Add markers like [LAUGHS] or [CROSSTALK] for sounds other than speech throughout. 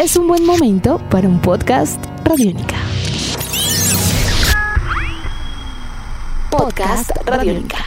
es un buen momento para un podcast Radiónica. Podcast Radiónica.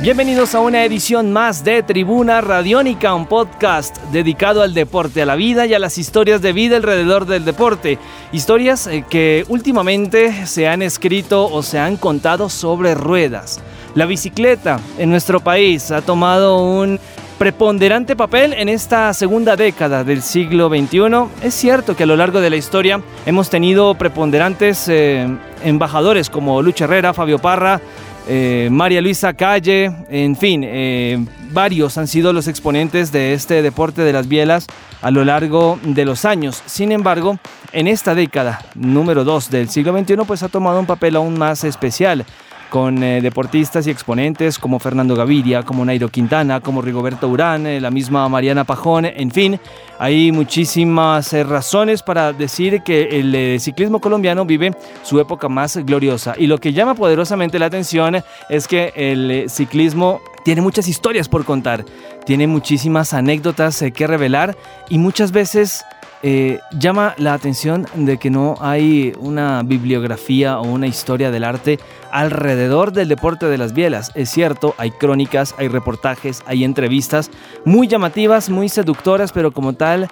Bienvenidos a una edición más de Tribuna Radiónica, un podcast dedicado al deporte, a la vida y a las historias de vida alrededor del deporte. Historias eh, que últimamente se han escrito o se han contado sobre ruedas. La bicicleta en nuestro país ha tomado un preponderante papel en esta segunda década del siglo XXI. Es cierto que a lo largo de la historia hemos tenido preponderantes eh, embajadores como Lucha Herrera, Fabio Parra, eh, María Luisa Calle, en fin, eh, varios han sido los exponentes de este deporte de las bielas a lo largo de los años. Sin embargo, en esta década número 2 del siglo XXI, pues ha tomado un papel aún más especial con eh, deportistas y exponentes como Fernando Gaviria, como Nairo Quintana, como Rigoberto Urán, eh, la misma Mariana Pajón, en fin, hay muchísimas eh, razones para decir que el ciclismo colombiano vive su época más gloriosa. Y lo que llama poderosamente la atención es que el ciclismo tiene muchas historias por contar, tiene muchísimas anécdotas que revelar y muchas veces eh, llama la atención de que no hay una bibliografía o una historia del arte alrededor del deporte de las bielas. Es cierto, hay crónicas, hay reportajes, hay entrevistas muy llamativas, muy seductoras, pero como tal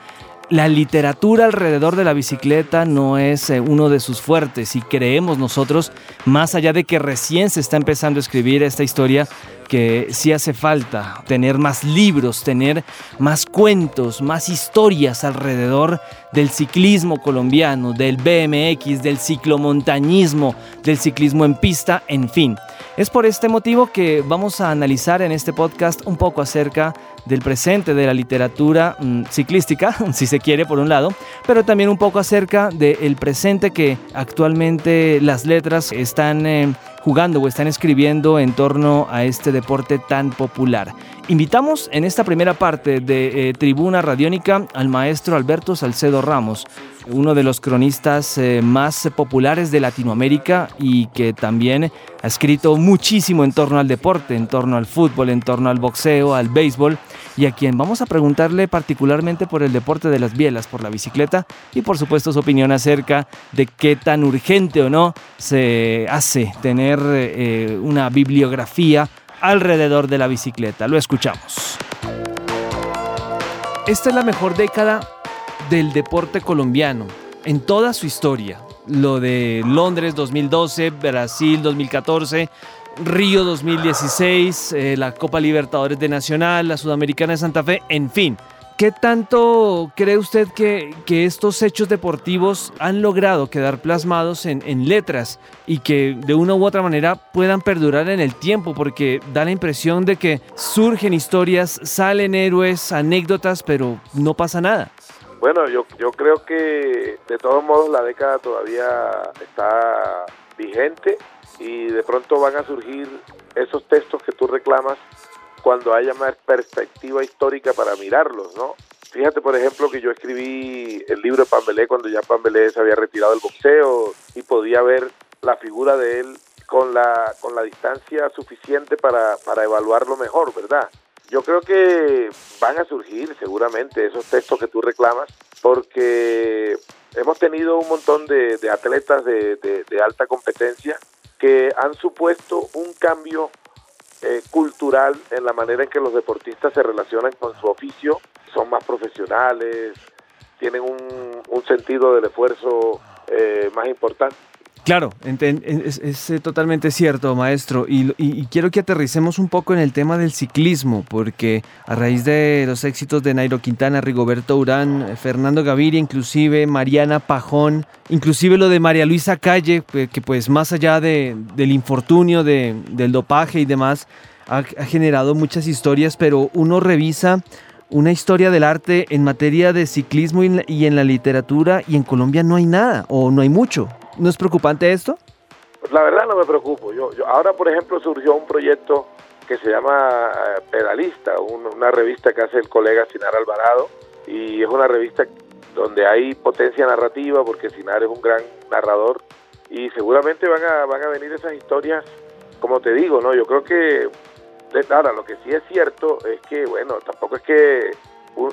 la literatura alrededor de la bicicleta no es eh, uno de sus fuertes y creemos nosotros, más allá de que recién se está empezando a escribir esta historia, que sí hace falta tener más libros, tener más cuentos, más historias alrededor del ciclismo colombiano, del BMX, del ciclomontañismo, del ciclismo en pista, en fin. Es por este motivo que vamos a analizar en este podcast un poco acerca del presente de la literatura mm, ciclística, [LAUGHS] si se quiere por un lado, pero también un poco acerca del presente que actualmente las letras están eh, jugando o están escribiendo en torno a este deporte tan popular. Invitamos en esta primera parte de eh, Tribuna Radiónica al maestro Alberto Salcedo Ramos, uno de los cronistas eh, más populares de Latinoamérica y que también ha escrito muchísimo en torno al deporte, en torno al fútbol, en torno al boxeo, al béisbol, y a quien vamos a preguntarle particularmente por el deporte de las bielas, por la bicicleta y por supuesto su opinión acerca de qué tan urgente o no se hace tener eh, una bibliografía alrededor de la bicicleta. Lo escuchamos. Esta es la mejor década del deporte colombiano en toda su historia. Lo de Londres 2012, Brasil 2014, Río 2016, eh, la Copa Libertadores de Nacional, la Sudamericana de Santa Fe, en fin. ¿Qué tanto cree usted que, estos hechos deportivos han logrado quedar plasmados en, en, letras y que de una u otra manera puedan perdurar en el tiempo? Porque da la impresión de que surgen historias, salen héroes, anécdotas, pero no pasa nada. Bueno, yo, yo creo que de todos modos la década todavía está vigente y de pronto van a surgir esos textos que tú reclamas cuando haya más perspectiva histórica para mirarlos, ¿no? Fíjate, por ejemplo, que yo escribí el libro de Pambelé cuando ya Pambelé se había retirado del boxeo y podía ver la figura de él con la, con la distancia suficiente para, para evaluarlo mejor, ¿verdad? Yo creo que van a surgir seguramente esos textos que tú reclamas, porque hemos tenido un montón de, atletas de, alta competencia que han supuesto un cambio eh, cultural en la manera en que los deportistas se relacionan con su oficio, son más profesionales, tienen un, sentido del esfuerzo eh, más importante. Claro, es, eh, totalmente cierto, maestro. Y, quiero que aterricemos un poco en el tema del ciclismo, porque a raíz de los éxitos de Nairo Quintana, Rigoberto Urán, Fernando Gaviria, inclusive Mariana Pajón, inclusive lo de María Luisa Calle, que pues más allá de, del infortunio, de, del dopaje y demás, ha generado muchas historias, pero uno revisa una historia del arte en materia de ciclismo y en la literatura y en Colombia no hay nada o no hay mucho. ¿No es preocupante esto? Pues la verdad no me preocupo. Yo, ahora, por ejemplo, surgió un proyecto que se llama eh, Pedalista, una revista que hace el colega Sinar Alvarado y es una revista donde hay potencia narrativa porque Sinar es un gran narrador y seguramente van a, van a venir esas historias, como te digo, ¿no? Yo creo que ahora, lo que sí es cierto es que, bueno, tampoco es que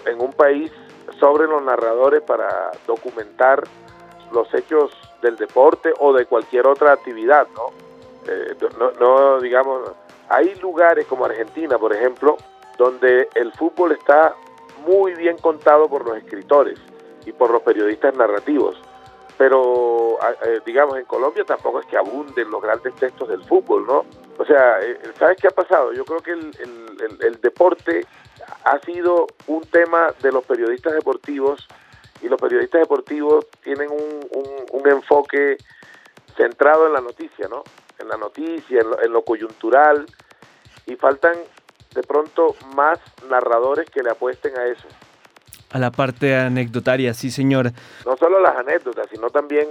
en un país sobren los narradores para documentar los hechos del deporte o de cualquier otra actividad, ¿no? Eh, no, no, digamos, hay lugares como Argentina, por ejemplo, donde el fútbol está muy bien contado por los escritores y por los periodistas narrativos. Pero, eh, digamos, en Colombia tampoco es que abunden los grandes textos del fútbol, ¿no? O sea, eh, ¿sabes qué ha pasado? Yo creo que el, el, deporte ha sido un tema de los periodistas deportivos y los periodistas deportivos tienen un, un, enfoque centrado en la noticia, ¿no? En la noticia, en lo, coyuntural y faltan de pronto más narradores que le apuesten a eso. A la parte anecdotaria, sí, señor. No solo las anécdotas, sino también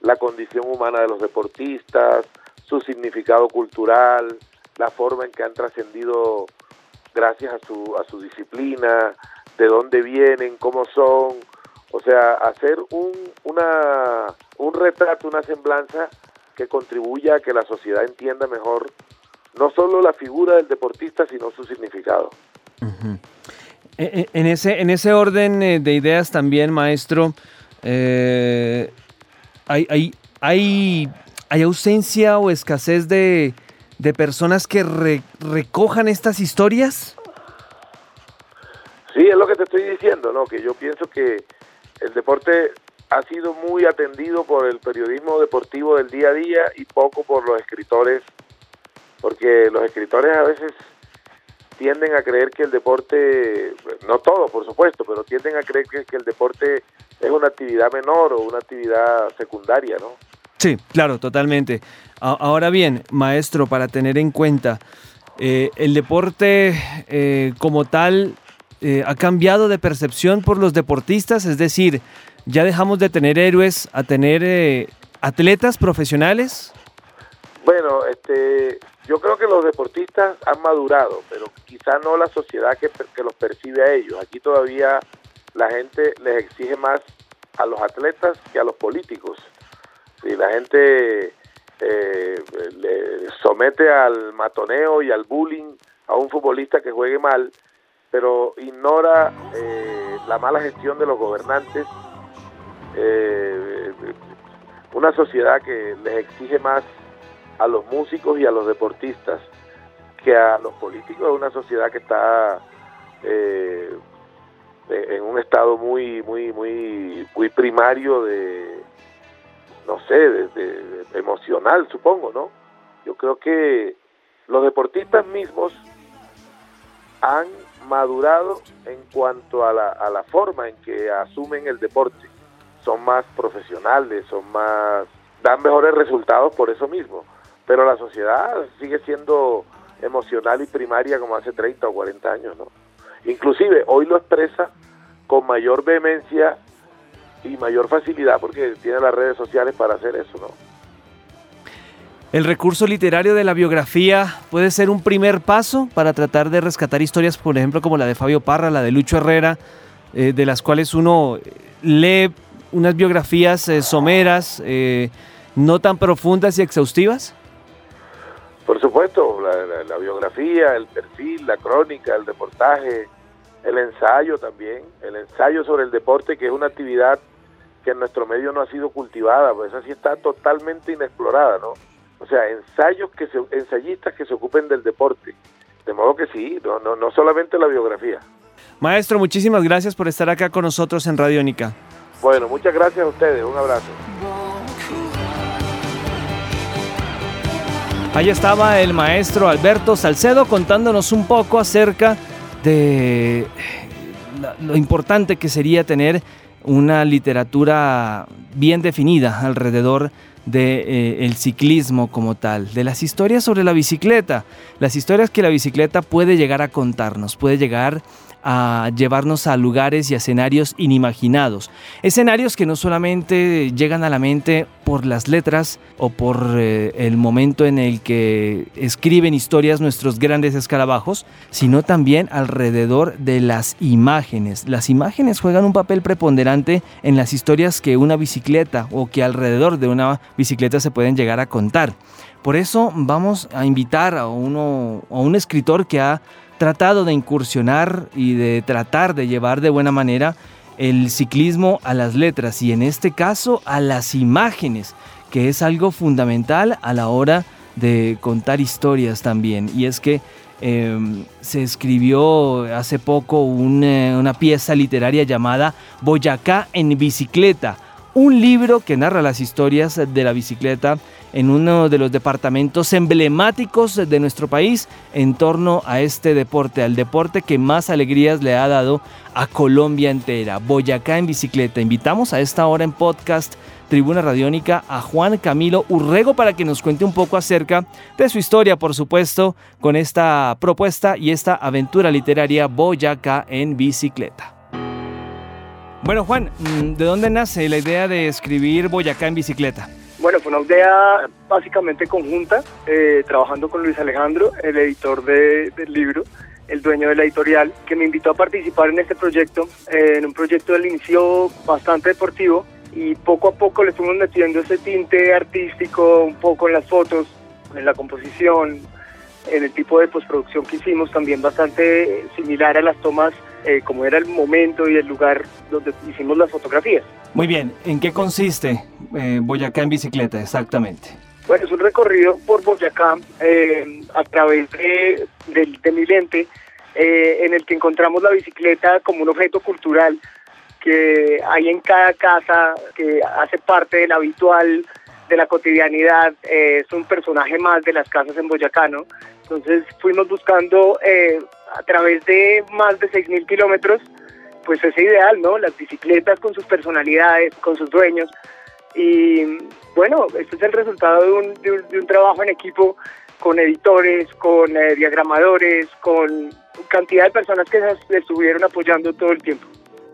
la condición humana de los deportistas, su significado cultural, la forma en que han trascendido gracias a su, a su disciplina, de dónde vienen, cómo son, o sea, hacer un, una, un retrato, una semblanza que contribuya a que la sociedad entienda mejor no solo la figura del deportista, sino su significado. E, e, en, ese, en ese orden eh, de ideas también, maestro, eh, hay, hay, hay, hay, ausencia o escasez de, de personas que recojan estas historias. Sí, es lo que te estoy diciendo, ¿no? Que yo pienso que el deporte ha sido muy atendido por el periodismo deportivo del día a día y poco por los escritores, porque los escritores a veces tienden a creer que el deporte, no todos por supuesto, pero tienden a creer que, el deporte es una actividad menor o una actividad secundaria, ¿no? Sí, claro, totalmente. Ahora bien, maestro, para tener en cuenta, eh, el deporte eh, como tal eh, ha cambiado de percepción por los deportistas, es decir, ya dejamos de tener héroes a tener atletas profesionales. Bueno, este, yo creo que los deportistas han madurado, pero quizá no la sociedad que, los percibe a ellos. Aquí todavía la gente les exige más a los atletas que a los políticos. Si la gente eh, le somete al matoneo y al bullying a un futbolista que juegue mal, pero ignora eh, la mala gestión de los gobernantes, eh, una sociedad que les exige más a los músicos y a los deportistas que a los políticos, una sociedad que está en un estado muy, muy, muy, muy primario de, no sé, de emocional, supongo, ¿no? Yo creo que los deportistas mismos han madurado en cuanto a la, a la forma en que asumen el deporte. Son más profesionales, son más dan mejores resultados por eso mismo. Pero la sociedad sigue siendo emocional y primaria como hace 30 o 40 años, ¿no? Inclusive hoy lo expresa con mayor vehemencia y mayor facilidad porque tiene las redes sociales para hacer eso, ¿no? El recurso literario de la biografía puede ser un primer paso para tratar de rescatar historias, por ejemplo, como la de Fabio Parra, la de Lucho Herrera, eh, de las cuales uno lee unas biografías eh, someras, eh, no tan profundas y exhaustivas. Por supuesto, la, biografía, el perfil, la crónica, el reportaje, el ensayo también, el ensayo sobre el deporte, que es una actividad que en nuestro medio no ha sido cultivada, pues esa sí está totalmente inexplorada, ¿no? o sea, ensayos que se, ensayistas que se ocupen del deporte. De modo que sí, no, no, no solamente la biografía. Maestro, muchísimas gracias por estar acá con nosotros en Radiónica. Bueno, muchas gracias a ustedes, un abrazo. Ahí estaba el maestro Alberto Salcedo contándonos un poco acerca de lo importante que sería tener una literatura bien definida alrededor de eh, ciclismo como tal, de las historias sobre la bicicleta, las historias que la bicicleta puede llegar a contarnos, puede llegar llevarnos a lugares y a escenarios inimaginados. Escenarios que no solamente llegan a la mente por las letras o por eh, el momento en el que escriben historias nuestros grandes escarabajos, sino también alrededor de las imágenes. Las imágenes juegan un papel preponderante en las historias que una bicicleta o que alrededor de una bicicleta se pueden llegar a contar. Por eso vamos a invitar a, uno, a un escritor que ha tratado de incursionar y de tratar de llevar de buena manera el ciclismo a las letras y en este caso a las imágenes, que es algo fundamental a la hora de contar historias también. Y es que em, se escribió hace poco una, una pieza literaria llamada Boyacá en bicicleta, un libro que narra las historias de la bicicleta en uno de los departamentos emblemáticos de nuestro país en torno a este deporte, al deporte que más alegrías le ha dado a Colombia entera, Boyacá en bicicleta. Invitamos a esta hora en podcast Tribuna Radiónica a Juan Camilo Urrego para que nos cuente un poco acerca de su historia, por supuesto, con esta propuesta y esta aventura literaria Boyacá en bicicleta. Bueno, Juan, ¿de dónde nace la idea de escribir Boyacá en bicicleta? Bueno, fue una idea básicamente conjunta, eh, trabajando con Luis Alejandro, el editor del libro, el dueño de la editorial, que me invitó a participar en este proyecto, eh, en un proyecto del inicio bastante deportivo y poco a poco le fuimos metiendo ese tinte artístico, un poco en las fotos, en la composición, en el tipo de postproducción que hicimos, también bastante similar a las tomas, eh, como era el momento y el lugar donde hicimos las fotografías. Muy bien, ¿en qué consiste eh, Boyacá en bicicleta exactamente? Bueno, es un recorrido por Boyacá eh, a través de, de, mi lente, eh, en el que encontramos la bicicleta como un objeto cultural que hay en cada casa, que hace parte del habitual, de la cotidianidad, es un personaje más de las casas en Boyacá, ¿no? Entonces fuimos buscando a través de más de 6.000 kilómetros pues ese ideal, ¿no? Las bicicletas con sus personalidades, con sus dueños. Y bueno, este es el resultado de un, de un, trabajo en equipo con editores, con eh, diagramadores, con cantidad de personas que se estuvieron apoyando todo el tiempo.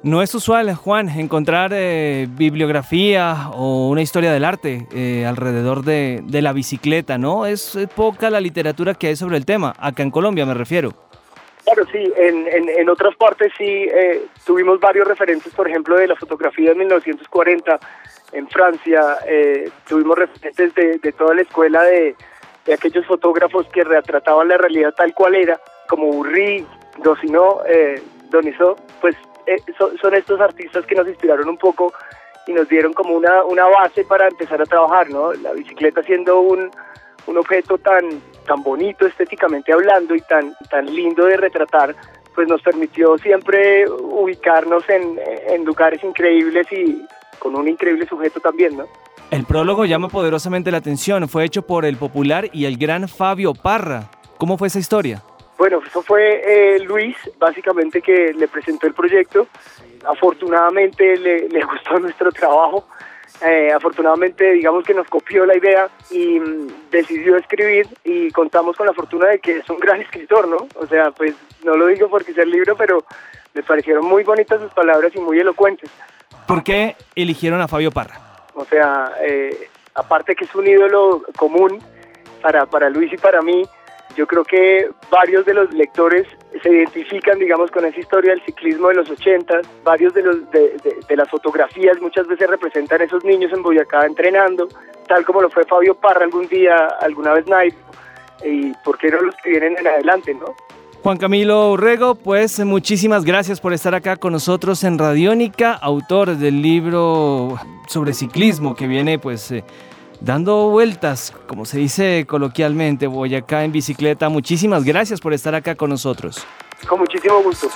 No es usual, Juan, encontrar eh, bibliografía o una historia del arte eh, alrededor de, de, la bicicleta, ¿no? Es poca la literatura que hay sobre el tema, acá en Colombia me refiero. Claro, sí, en, en, otras partes sí eh, tuvimos varios referentes, por ejemplo, de la fotografía de 1940 en Francia, eh, tuvimos referentes de, de, toda la escuela de, de, aquellos fotógrafos que retrataban la realidad tal cual era, como Burri, Dosino, eh, Donizo, pues eh, son, son, estos artistas que nos inspiraron un poco y nos dieron como una, una base para empezar a trabajar, ¿no? La bicicleta siendo un, un objeto tan tan bonito estéticamente hablando y tan, tan lindo de retratar, pues nos permitió siempre ubicarnos en, en lugares increíbles y con un increíble sujeto también, ¿no? El prólogo llama poderosamente la atención, fue hecho por el popular y el gran Fabio Parra. ¿Cómo fue esa historia? Bueno, eso fue eh, Luis, básicamente, que le presentó el proyecto. Afortunadamente le, le [LAUGHS] gustó nuestro trabajo eh, afortunadamente, digamos que nos copió la idea y mm, decidió escribir y contamos con la fortuna de que es un gran [LAUGHS] escritor, ¿no? O sea, pues no lo digo porque sea el libro, pero me parecieron muy bonitas sus palabras y muy elocuentes. ¿Por qué eligieron a Fabio Parra? O sea, eh, aparte que es un ídolo común para, para Luis y para mí, yo creo que varios de los lectores se identifican, digamos, con esa historia del ciclismo de los 80. Varios de, los, las fotografías muchas veces representan a esos niños en Boyacá entrenando, tal como lo fue Fabio Parra algún día, alguna vez Nike, y por qué no los que vienen en adelante, ¿no? Juan Camilo Urrego, pues muchísimas gracias por estar acá con nosotros en Radiónica, autor del libro sobre ciclismo que viene pues eh, dando vueltas, como se dice coloquialmente, voy acá en bicicleta. Muchísimas gracias por estar acá con nosotros. Con muchísimo gusto.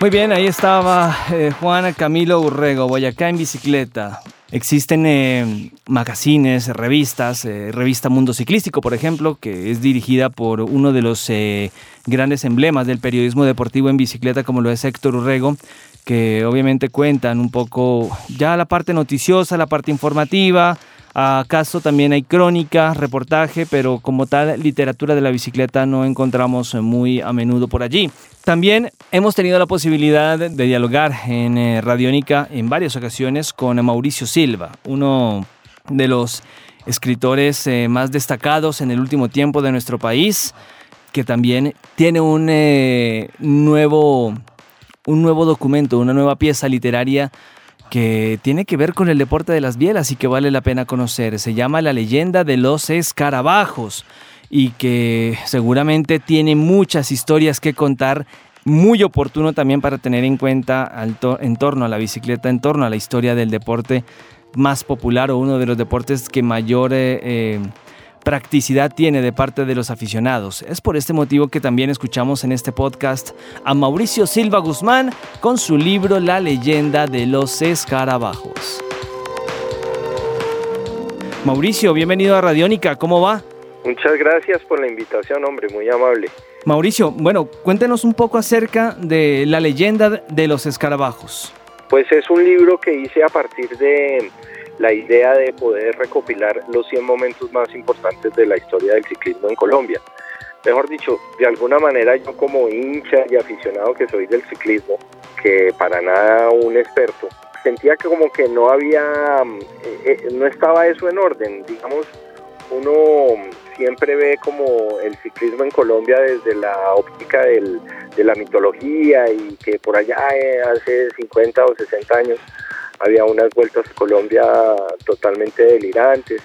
Muy bien, ahí estaba eh, Juan Camilo Urrego, Boyacá en bicicleta. Existen eh, magazines, revistas, eh, revista Mundo Ciclístico, por ejemplo, que es dirigida por uno de los grandes emblemas del periodismo deportivo en bicicleta, como lo es Héctor Urrego, que obviamente cuentan un poco ya la parte noticiosa, la parte informativa, Acaso también hay crónica, reportaje, pero como tal literatura de la bicicleta no encontramos muy a menudo por allí. También hemos tenido la posibilidad de dialogar en eh, Radiónica en varias ocasiones con Mauricio Silva, uno de los escritores eh, más destacados en el último tiempo de nuestro país, que también tiene un eh, nuevo un nuevo documento, una nueva pieza literaria que tiene que ver con el deporte de las bielas y que vale la pena conocer. Se llama La leyenda de los escarabajos y que seguramente tiene muchas historias que contar muy oportuno también para tener en cuenta en torno a la bicicleta, en torno a la historia del deporte más popular o uno de los deportes que mayor eh, eh, practicidad tiene de parte de los aficionados. Es por este motivo que también escuchamos en este podcast a Mauricio Silva Guzmán con su libro La leyenda de los escarabajos. Mauricio, bienvenido a Radiónica, ¿cómo va? Muchas gracias por la invitación, hombre, muy amable. Mauricio, bueno, cuéntenos un poco acerca de la leyenda de los escarabajos. Pues es un libro que hice a partir de la idea de poder recopilar los 100 momentos más importantes de la historia del ciclismo en Colombia. Mejor dicho, de alguna manera yo como hincha y aficionado que soy del ciclismo, que para nada un experto, sentía que como que no había, eh, eh, no estaba eso en orden, digamos, uno siempre ve como el ciclismo en Colombia desde la óptica del, de la mitología y que por allá eh, hace 50 o 60 años había unas vueltas Colombia totalmente delirantes,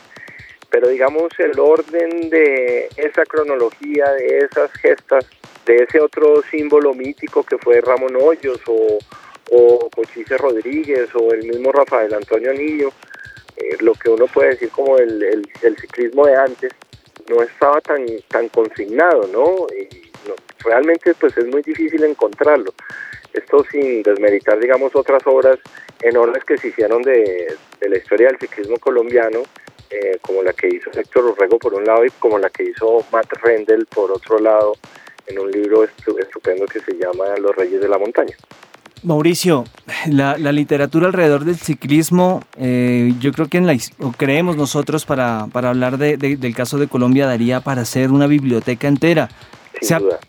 pero digamos el orden de esa cronología, de esas gestas, de ese otro símbolo mítico que fue Ramón Hoyos o, o Cochise Rodríguez o el mismo Rafael Antonio Niño, eh, lo que uno puede decir como el, ciclismo de antes, no estaba tan, tan consignado, ¿no? Y realmente pues es muy difícil encontrarlo. Esto sin desmeritar, digamos, otras obras enormes que se hicieron de, la historia del ciclismo colombiano, eh, como la que hizo Héctor Urrego por un lado y como la que hizo Matt Rendell por otro lado, en un libro estupendo que se llama Los Reyes de la Montaña. Mauricio, la, literatura alrededor del ciclismo, eh, yo creo que en la, o creemos nosotros para, para hablar del caso de Colombia daría para hacer una biblioteca entera.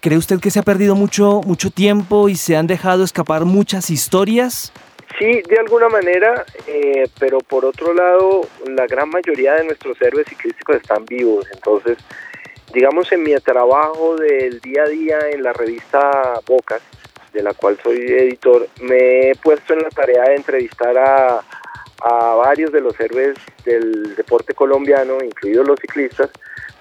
¿Cree usted que se ha perdido mucho, mucho tiempo y se han dejado escapar muchas historias? Sí, de alguna manera, eh, pero por otro lado, la gran mayoría de nuestros héroes ciclísticos están vivos. Entonces, digamos, en mi trabajo del día a día en la revista Bocas, de la cual soy editor, me he puesto en la tarea de entrevistar a, a varios de los héroes del deporte colombiano, incluidos los ciclistas,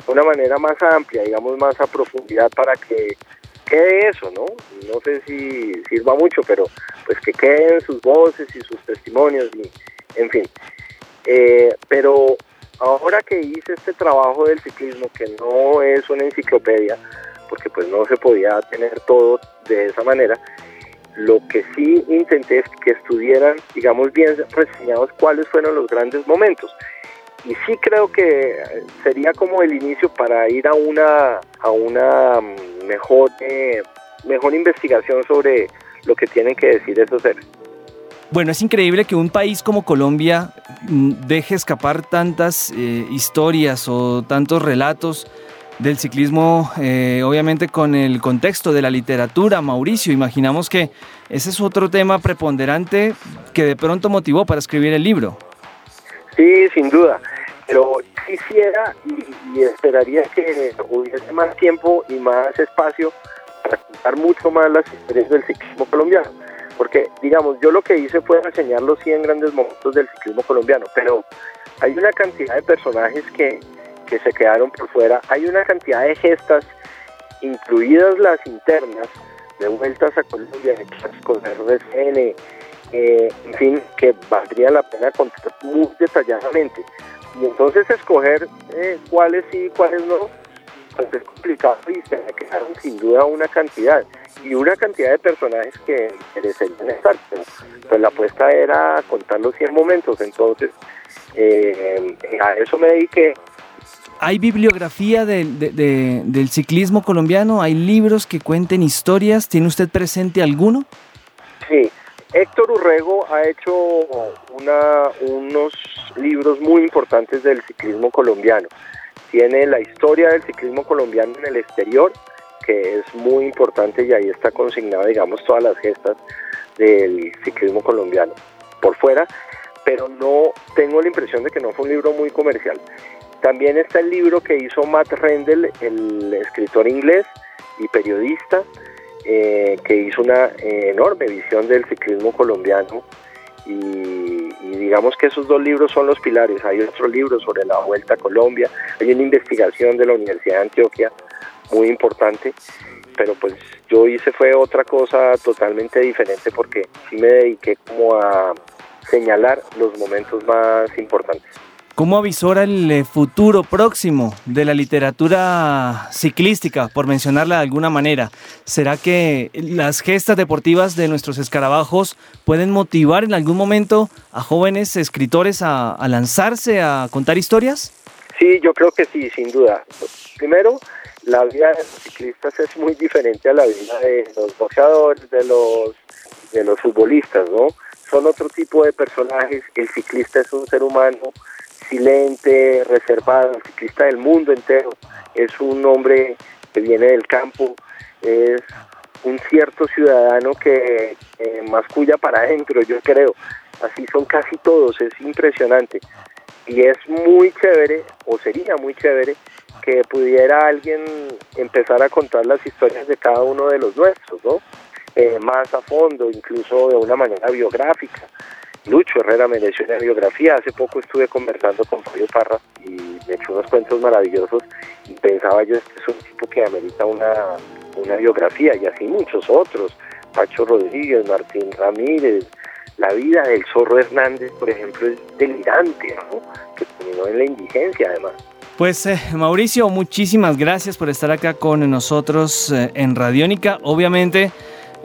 de una manera más amplia, digamos, más a profundidad para que quede eso, ¿no? No sé si sirva mucho, pero pues que queden sus voces y sus testimonios, y, en fin. Eh, pero ahora que hice este trabajo del ciclismo, que no es una enciclopedia, porque pues no se podía tener todo de esa manera, lo que sí intenté es que estuvieran, digamos, bien reseñados cuáles fueron los grandes momentos y sí creo que sería como el inicio para ir a una a una mm, mejor eh, mejor investigación sobre lo que tienen que decir esos seres. Bueno, es increíble que un país como Colombia mm, deje escapar tantas eh, historias o tantos relatos del ciclismo, eh, obviamente con el contexto de la literatura, Mauricio. Imaginamos que ese es otro tema preponderante que de pronto motivó para escribir el libro. Sí, sin duda. Pero quisiera y, esperaría que hubiese más tiempo y más espacio para contar mucho más las historias del ciclismo colombiano. Porque, digamos, yo lo que hice fue reseñar los 100 grandes momentos del ciclismo colombiano, pero hay una cantidad de personajes que, que se quedaron por fuera, hay una cantidad de gestas, incluidas las internas, de vueltas a Colombia, de con RCN, eh, en fin, que valdría la pena contar muy detalladamente. Y entonces escoger eh, cuáles sí y cuáles no, pues es complicado y se me quedaron sin duda una cantidad. Y una cantidad de personajes que merecerían estar. pues la apuesta era contar los 100 momentos, entonces eh, a eso me dediqué. ¿Hay bibliografía del, del ciclismo colombiano? ¿Hay libros que cuenten historias? ¿Tiene usted presente alguno? Sí, Héctor Urrego ha hecho una, unos libros muy importantes del ciclismo colombiano. Tiene la historia del ciclismo colombiano en el exterior, que es muy importante y ahí está consignada, digamos, todas las gestas del ciclismo colombiano por fuera, pero no tengo la impresión de que no fue un libro muy comercial. También está el libro que hizo Matt Rendell, el escritor inglés y periodista, eh, que hizo una enorme visión del ciclismo colombiano y, digamos que esos dos libros son los pilares. Hay otro libro sobre la Vuelta a Colombia, hay una investigación de la Universidad de Antioquia muy importante, pero pues yo hice fue otra cosa totalmente diferente porque sí me dediqué como a señalar los momentos más importantes. ¿Cómo avisora el eh, futuro próximo de la literatura ciclística, por mencionarla de alguna manera? ¿Será que las gestas deportivas de nuestros escarabajos pueden motivar en algún momento a jóvenes escritores a, lanzarse a contar historias? Sí, yo creo que sí, sin duda. Primero, la vida de los ciclistas es muy diferente a la vida de los boxeadores, de los, de los futbolistas, ¿no? Son otro tipo de personajes. El ciclista es un ser humano silente, reservado, ciclista del mundo entero, es un hombre que viene del campo, es un cierto ciudadano que eh, masculla para adentro, yo creo. Así son casi todos, es impresionante. Y es muy chévere, o sería muy chévere, que pudiera alguien empezar a contar las historias de cada uno de los nuestros, ¿no? Eh, más a fondo, incluso de una manera biográfica. Lucho Herrera mereció una biografía. Hace poco estuve conversando con Fabio Parra y me echó unos cuentos maravillosos y pensaba yo, este es un tipo que amerita una, una biografía y así muchos otros. Pacho Rodríguez, Martín Ramírez, la vida del Zorro Hernández, por ejemplo, es delirante, ¿no? Que terminó en la indigencia además. Pues eh, Mauricio, muchísimas gracias por estar acá con nosotros eh, en Radiónica. Obviamente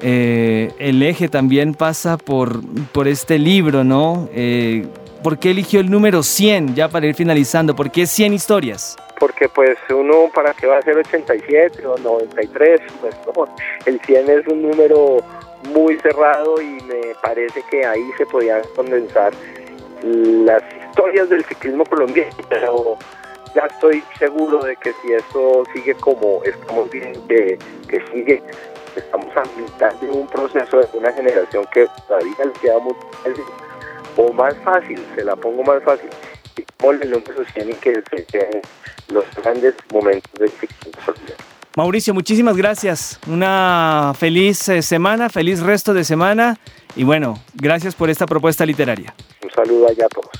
eh, el eje también pasa por, por este libro, ¿no? Eh, ¿Por qué eligió el número 100 ya para ir finalizando? ¿Por qué 100 historias? Porque pues uno, ¿para qué va a ser 87 o 93? Pues no, el 100 es un número muy cerrado y me parece que ahí se podían condensar las historias del ciclismo colombiano, pero ya estoy seguro de que si esto sigue como estamos viendo que, que sigue estamos a mitad de un proceso de una generación que todavía le queda muy o más fácil, se la pongo más fácil, ponle el número 100 y que se los grandes momentos del ciclo Mauricio, muchísimas gracias. Una feliz eh, semana, feliz resto de semana y bueno, gracias por esta propuesta literaria. Un saludo allá a todos.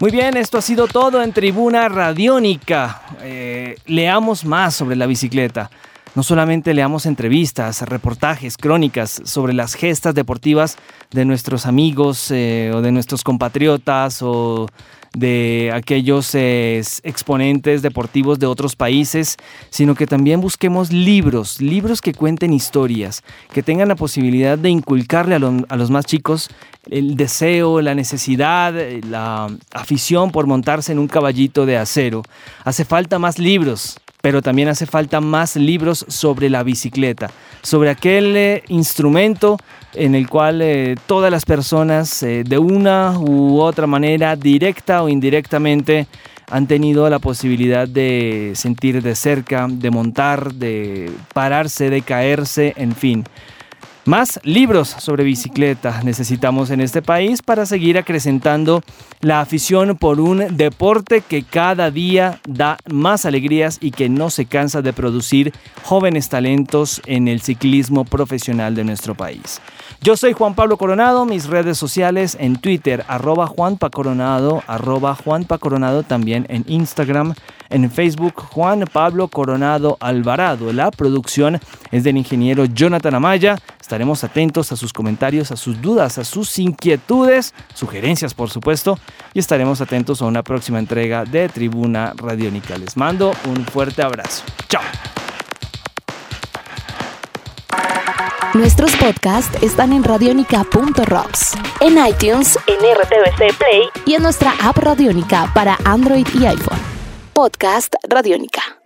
Muy bien, esto ha sido todo en Tribuna Radiónica. Eh, leamos más sobre la bicicleta no solamente leamos entrevistas, reportajes, crónicas sobre las gestas deportivas de nuestros amigos eh, o de nuestros compatriotas o de aquellos eh, exponentes deportivos de otros países, sino que también busquemos libros, libros que cuenten historias, que tengan la posibilidad de inculcarle a, a los más chicos el deseo, la necesidad, la afición por montarse en un caballito de acero. Hace falta más libros, pero también hace falta más libros sobre la bicicleta, sobre aquel eh, instrumento en el cual eh, todas las personas eh, de una u otra manera, directa o indirectamente, han tenido la posibilidad de sentir de cerca, de montar, de pararse, de caerse, en fin. Más libros sobre bicicleta necesitamos en este país para seguir acrecentando la afición por un deporte que cada día da más alegrías y que no se cansa de producir jóvenes talentos en el ciclismo profesional de nuestro país. Yo soy Juan Pablo Coronado, mis redes sociales en Twitter, arroba Juanpa Coronado, arroba Juanpa Coronado, también en Instagram, en Facebook, Juan Pablo Coronado Alvarado. La producción es del ingeniero Jonathan Amaya. Estaremos atentos a sus comentarios, a sus dudas, a sus inquietudes, sugerencias por supuesto, y estaremos atentos a una próxima entrega de Tribuna Radiónica. Les mando un fuerte abrazo. Chao. Nuestros podcasts están en radionica.rocks, en iTunes, en RTVC Play y en nuestra app Radionica para Android y iPhone. Podcast Radionica.